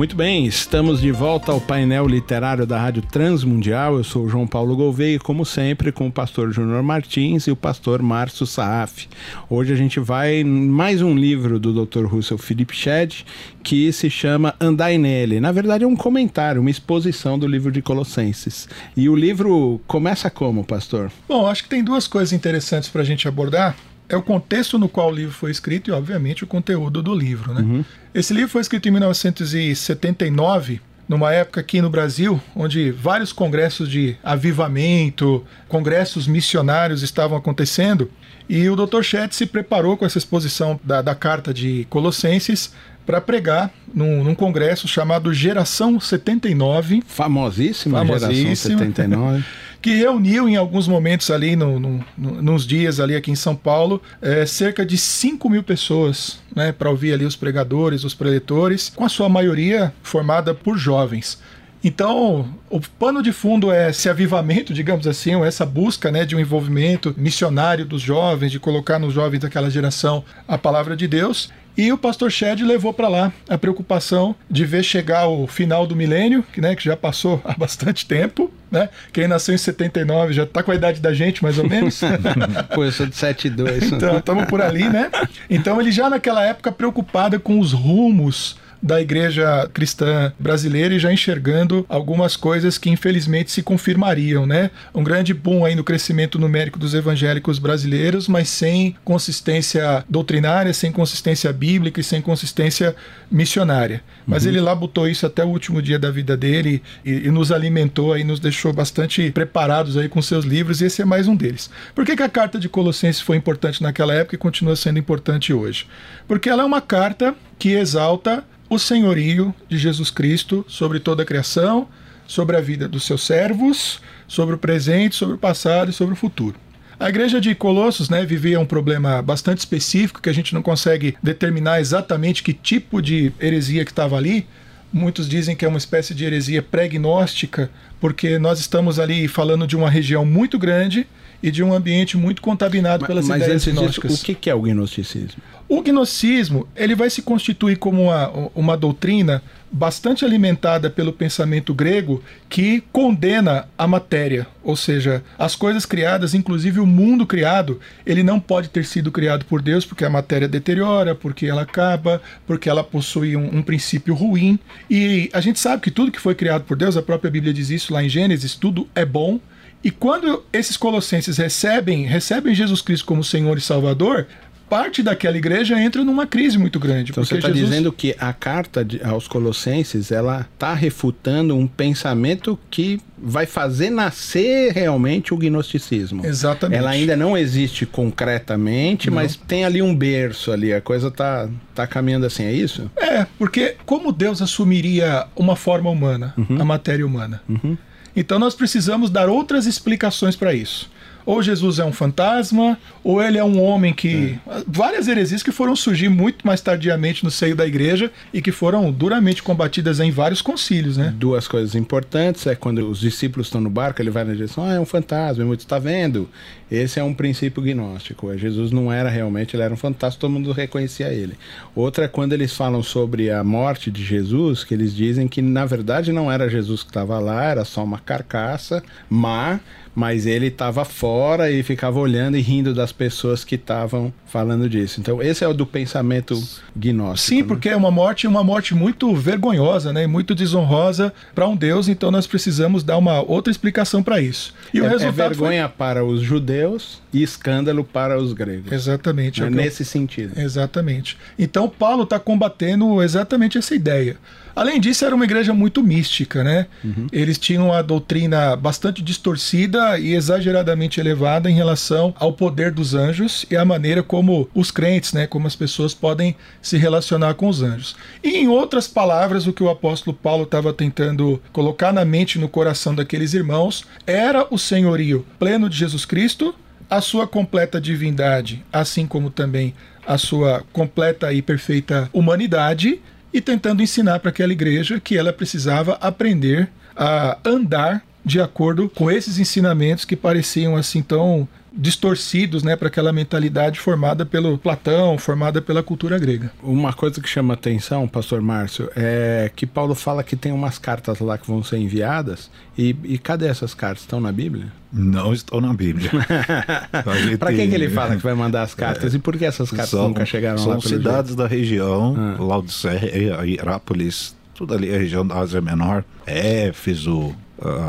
Muito bem, estamos de volta ao painel literário da Rádio Transmundial. Eu sou o João Paulo Gouveia como sempre, com o pastor Júnior Martins e o pastor Márcio Saaf. Hoje a gente vai mais um livro do Dr. Russell Philip Shedd que se chama Andai Nele. Na verdade, é um comentário, uma exposição do livro de Colossenses. E o livro começa como, pastor? Bom, acho que tem duas coisas interessantes para a gente abordar é o contexto no qual o livro foi escrito e, obviamente, o conteúdo do livro. Né? Uhum. Esse livro foi escrito em 1979, numa época aqui no Brasil, onde vários congressos de avivamento, congressos missionários estavam acontecendo, e o Dr. Chet se preparou com essa exposição da, da carta de Colossenses para pregar num, num, congresso chamado Geração 79. Famosíssima, famosíssima Geração 79. que reuniu em alguns momentos ali, no, no, no, nos dias ali aqui em São Paulo, é, cerca de 5 mil pessoas né, para ouvir ali os pregadores, os preletores, com a sua maioria formada por jovens. Então, o pano de fundo é esse avivamento, digamos assim, ou essa busca né, de um envolvimento missionário dos jovens, de colocar nos jovens daquela geração a palavra de Deus. E o pastor Shed levou para lá a preocupação de ver chegar o final do milênio, né, que já passou há bastante tempo. Né? Quem nasceu em 79 já está com a idade da gente, mais ou menos. Pô, eu sou de 72. então, estamos por ali, né? Então, ele já naquela época preocupado com os rumos da igreja cristã brasileira e já enxergando algumas coisas que infelizmente se confirmariam, né? Um grande boom aí no crescimento numérico dos evangélicos brasileiros, mas sem consistência doutrinária, sem consistência bíblica e sem consistência missionária. Mas uhum. ele lá botou isso até o último dia da vida dele e, e, nos alimentou aí, nos deixou bastante preparados aí com seus livros e esse é mais um deles. Por que, que a carta de Colossenses foi importante naquela época e continua sendo importante hoje? Porque ela é uma carta que exalta o senhorio de Jesus Cristo sobre toda a criação, sobre a vida dos seus servos, sobre o presente, sobre o passado e sobre o futuro. A igreja de Colossos né, vivia um problema bastante específico que a gente não consegue determinar exatamente que tipo de heresia que estava ali. Muitos dizem que é uma espécie de heresia pregnóstica, porque nós estamos ali falando de uma região muito grande e de um ambiente muito contaminado pelas mas ideias gnósticas. o que é o gnosticismo? O gnosticismo ele vai se constituir como uma, uma doutrina bastante alimentada pelo pensamento grego que condena a matéria, ou seja, as coisas criadas, inclusive o mundo criado, ele não pode ter sido criado por Deus porque a matéria deteriora, porque ela acaba, porque ela possui um, um princípio ruim. E a gente sabe que tudo que foi criado por Deus, a própria Bíblia diz isso lá em Gênesis, tudo é bom. E quando esses colossenses recebem, recebem Jesus Cristo como Senhor e Salvador, parte daquela igreja entra numa crise muito grande. Então você está Jesus... dizendo que a carta de, aos Colossenses ela está refutando um pensamento que vai fazer nascer realmente o gnosticismo. Exatamente. Ela ainda não existe concretamente, não. mas tem ali um berço ali, a coisa tá, tá caminhando assim, é isso? É, porque como Deus assumiria uma forma humana, uhum. a matéria humana? Uhum. Então nós precisamos dar outras explicações para isso ou Jesus é um fantasma, ou ele é um homem que. É. Várias heresias que foram surgir muito mais tardiamente no seio da igreja e que foram duramente combatidas em vários concílios, né? Duas coisas importantes é quando os discípulos estão no barco, ele vai na direção, ah, é um fantasma, muito está vendo. Esse é um princípio gnóstico. Jesus não era realmente, ele era um fantasma, todo mundo reconhecia ele. Outra é quando eles falam sobre a morte de Jesus, que eles dizem que na verdade não era Jesus que estava lá, era só uma carcaça má mas ele estava fora e ficava olhando e rindo das pessoas que estavam falando disso. Então, esse é o do pensamento gnóstico. Sim, né? porque é uma morte, uma morte muito vergonhosa, né? Muito desonrosa para um Deus, então nós precisamos dar uma outra explicação para isso. E é, o resultado é vergonha foi... para os judeus e escândalo para os gregos. Exatamente. É, é nesse sentido. Exatamente. Então, Paulo está combatendo exatamente essa ideia. Além disso, era uma igreja muito mística, né? Uhum. Eles tinham a doutrina bastante distorcida e exageradamente elevada em relação ao poder dos anjos e a maneira como os crentes, né, como as pessoas podem se relacionar com os anjos. E em outras palavras, o que o apóstolo Paulo estava tentando colocar na mente e no coração daqueles irmãos era o senhorio pleno de Jesus Cristo, a sua completa divindade, assim como também a sua completa e perfeita humanidade e tentando ensinar para aquela igreja que ela precisava aprender a andar de acordo com esses ensinamentos que pareciam assim tão distorcidos né, para aquela mentalidade formada pelo Platão, formada pela cultura grega. Uma coisa que chama atenção, pastor Márcio, é que Paulo fala que tem umas cartas lá que vão ser enviadas, e, e cadê essas cartas? Estão na Bíblia? Não estão na Bíblia. para quem que ele fala que vai mandar as cartas? É, e por que essas cartas são, nunca chegaram são lá? São cidades jeito? da região, ah. Laodiceia, Hierápolis, tudo ali a região da Ásia Menor, Éfeso,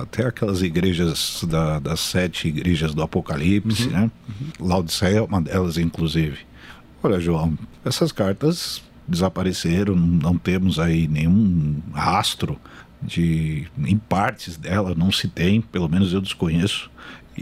até aquelas igrejas da, das sete igrejas do Apocalipse, uhum. né? Uhum. Laodiceia é uma delas, inclusive. Olha, João, essas cartas desapareceram, não temos aí nenhum rastro de em partes dela não se tem, pelo menos eu desconheço.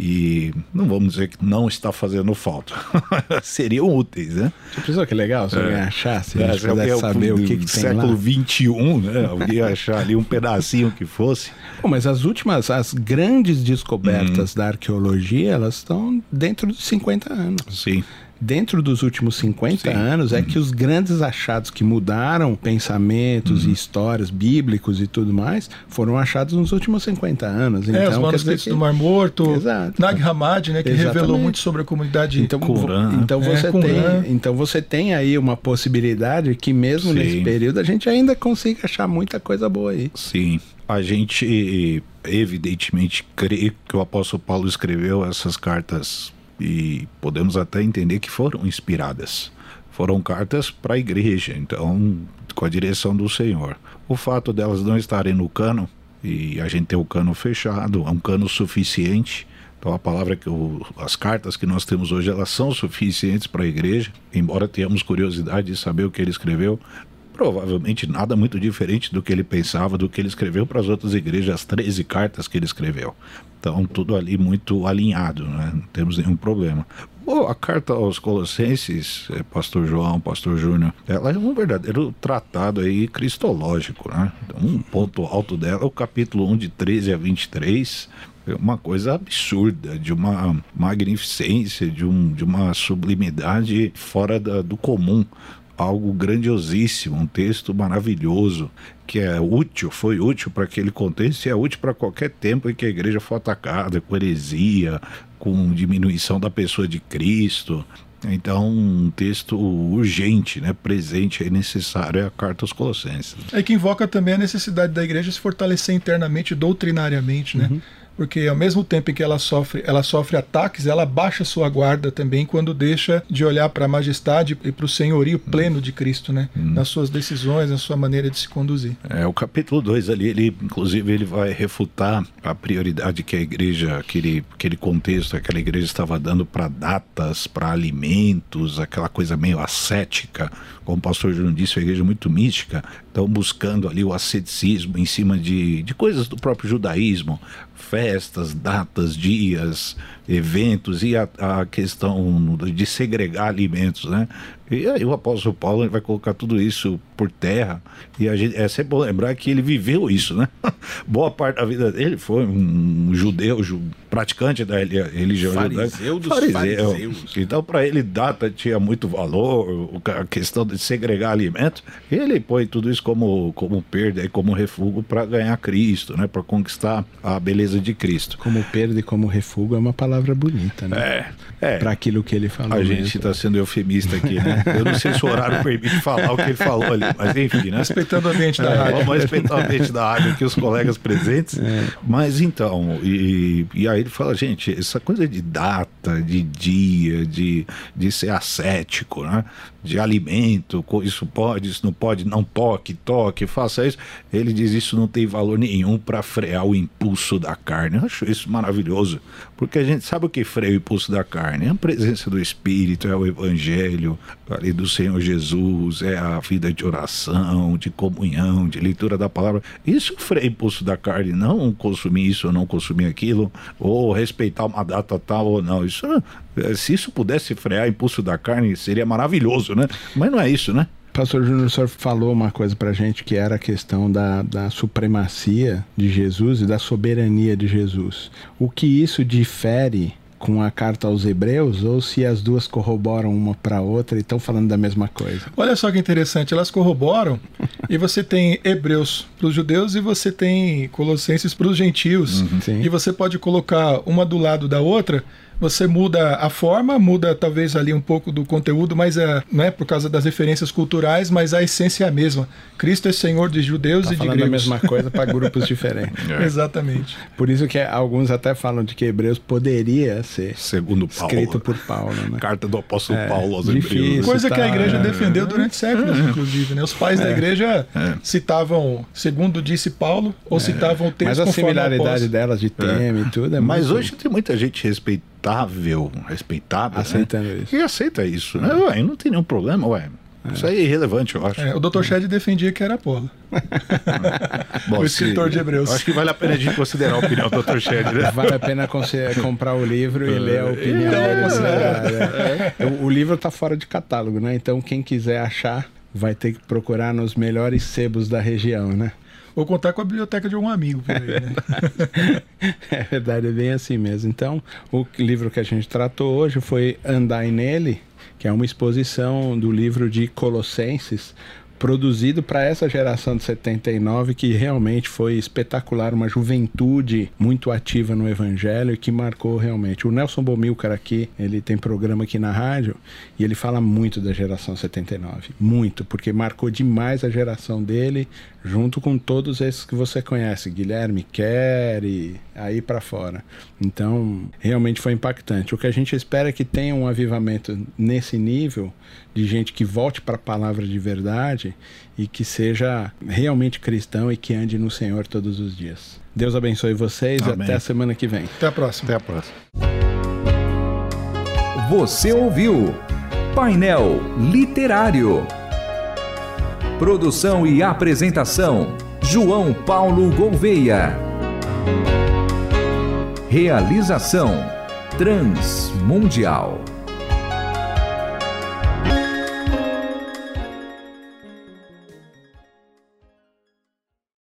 E não vamos dizer que não está fazendo falta. Seriam úteis, né? Você pensou que legal se alguém é. achasse, é, se pudesse saber o que, que tem século XXI, né? Alguém achar ali um pedacinho que fosse. Bom, mas as últimas, as grandes descobertas hum. da arqueologia, elas estão dentro de 50 anos. Sim dentro dos últimos 50 Sim. anos é que os grandes achados que mudaram pensamentos uhum. e histórias bíblicos e tudo mais foram achados nos últimos 50 anos. É, então, os manuscritos que... do Mar Morto, Exato. Nag Hammadi, né, que Exatamente. revelou muito sobre a comunidade então, Quran. Então é, você é, tem, então você tem aí uma possibilidade que mesmo Sim. nesse período a gente ainda consiga achar muita coisa boa aí. Sim. A gente evidentemente crê que o apóstolo Paulo escreveu essas cartas e podemos até entender que foram inspiradas. Foram cartas para a igreja, então, com a direção do Senhor. O fato delas não estarem no cano, e a gente ter o cano fechado, é um cano suficiente. Então a palavra que o, as cartas que nós temos hoje elas são suficientes para a igreja, embora tenhamos curiosidade de saber o que ele escreveu, provavelmente nada muito diferente do que ele pensava, do que ele escreveu para as outras igrejas, as 13 cartas que ele escreveu. Então, tudo ali muito alinhado, né? não temos nenhum problema. Bom, a carta aos Colossenses, é, Pastor João, Pastor Júnior, ela é um verdadeiro tratado aí cristológico, né? Então, um ponto alto dela é o capítulo 1, de 13 a 23, é uma coisa absurda, de uma magnificência, de, um, de uma sublimidade fora da, do comum algo grandiosíssimo, um texto maravilhoso, que é útil, foi útil para aquele contexto e é útil para qualquer tempo em que a igreja for atacada com heresia, com diminuição da pessoa de Cristo. Então, um texto urgente, né, presente e necessário é a carta aos Colossenses. É que invoca também a necessidade da igreja se fortalecer internamente, doutrinariamente, né? Uhum porque ao mesmo tempo em que ela sofre, ela sofre ataques, ela baixa sua guarda também quando deixa de olhar para a majestade e para o senhorio pleno de Cristo, né? Hum. Nas suas decisões, na sua maneira de se conduzir. É, o capítulo 2 ali, ele, inclusive, ele vai refutar a prioridade que a igreja, aquele, aquele contexto, aquela igreja estava dando para datas, para alimentos, aquela coisa meio ascética, como o pastor Júnior disse, a igreja muito mística, estão buscando ali o asceticismo em cima de, de coisas do próprio judaísmo, festas, datas, dias, eventos e a, a questão de segregar alimentos, né? E aí o apóstolo Paulo vai colocar tudo isso por terra. E a gente, é sempre bom lembrar que ele viveu isso, né? Boa parte da vida dele foi um judeu, praticante da religião Fariseu dos fariseu. fariseus. Então, para ele, data tinha muito valor, a questão de segregar alimentos. E ele põe tudo isso como, como perda e como refúgio para ganhar Cristo, né? Para conquistar a beleza de Cristo. Como perda e como refúgio é uma palavra bonita, né? É. é. Para aquilo que ele falou. A gente está sendo eufemista aqui, né? Eu não sei se o horário permite falar o que ele falou ali, mas enfim, né? Respeitando o ambiente da é, rádio. Vamos respeitar o ambiente da rádio aqui, os colegas presentes. É. Mas então, e, e aí ele fala, gente, essa coisa de data, de dia, de, de ser ascético, né? De alimento, isso pode, isso não pode, não toque, toque, faça isso. Ele diz isso não tem valor nenhum para frear o impulso da carne. Eu acho isso maravilhoso, porque a gente sabe o que freia o impulso da carne? É a presença do Espírito, é o Evangelho, ali do Senhor Jesus, é a vida de oração, de comunhão, de leitura da palavra. Isso freia o impulso da carne, não consumir isso ou não consumir aquilo, ou respeitar uma data tal ou não. Isso, eh, se isso pudesse frear o impulso da carne, seria maravilhoso, né? Mas não é isso, né? Pastor Júnior, o senhor falou uma coisa pra gente que era a questão da, da supremacia de Jesus e da soberania de Jesus. O que isso difere com a carta aos Hebreus ou se as duas corroboram uma para outra e estão falando da mesma coisa. Olha só que interessante, elas corroboram e você tem Hebreus para os judeus e você tem Colossenses para os gentios. Sim. E você pode colocar uma do lado da outra você muda a forma, muda talvez ali um pouco do conteúdo, mas é, né, por causa das referências culturais, mas a essência é a mesma. Cristo é Senhor de judeus Tá e de falando a gregos. mesma coisa para grupos diferentes. É. Exatamente. Por isso que alguns até falam de que Hebreus poderia ser Segundo Paulo. escrito por Paulo, né? Carta do apóstolo É, Paulo aos difícil. Hebreus. Coisa que a tá- igreja é. defendeu durante séculos, inclusive. Né? Os pais da igreja É. citavam, segundo disse Paulo, ou citavam o texto Mas a similaridade delas de tema e tudo é Mas muito hoje tem muita gente respeitável, respeitável, né? aceitando isso. E aceita isso, né? Ué, não tem nenhum problema, ué. Isso aí é irrelevante, eu acho. É, o Dr. Shed defendia que era Apolo. Bom, o escritor de Hebreus. eu Acho que vale a pena a gente considerar a opinião do Dr. Shed, né? Vale a pena comprar o livro e ler a opinião Então, dele. é. né? O, o livro está fora de catálogo, né? Então quem quiser achar vai ter que procurar nos melhores sebos da região, né? Ou contar com a biblioteca de algum amigo por aí, né? É verdade, é bem assim mesmo. Então, o livro que a gente tratou hoje foi Andai Nele, que é uma exposição do livro de Colossenses, produzido para essa geração de 79, que realmente foi espetacular, uma juventude muito ativa no Evangelho e que marcou realmente. O Nelson Bomilcar aqui, ele tem programa aqui na rádio e ele fala muito da geração 79, muito, porque marcou demais a geração dele, junto com todos esses que você conhece, Guilherme Kerr e aí para fora. Então, realmente foi impactante. O que a gente espera é que tenha um avivamento nesse nível de gente que volte para a palavra de verdade e que seja realmente cristão e que ande no Senhor todos os dias. Deus abençoe vocês e Amém. até a semana que vem. Até a próxima. Até a próxima. Você ouviu Painel Literário. Produção e apresentação: João Paulo Gouveia. Realização: Transmundial.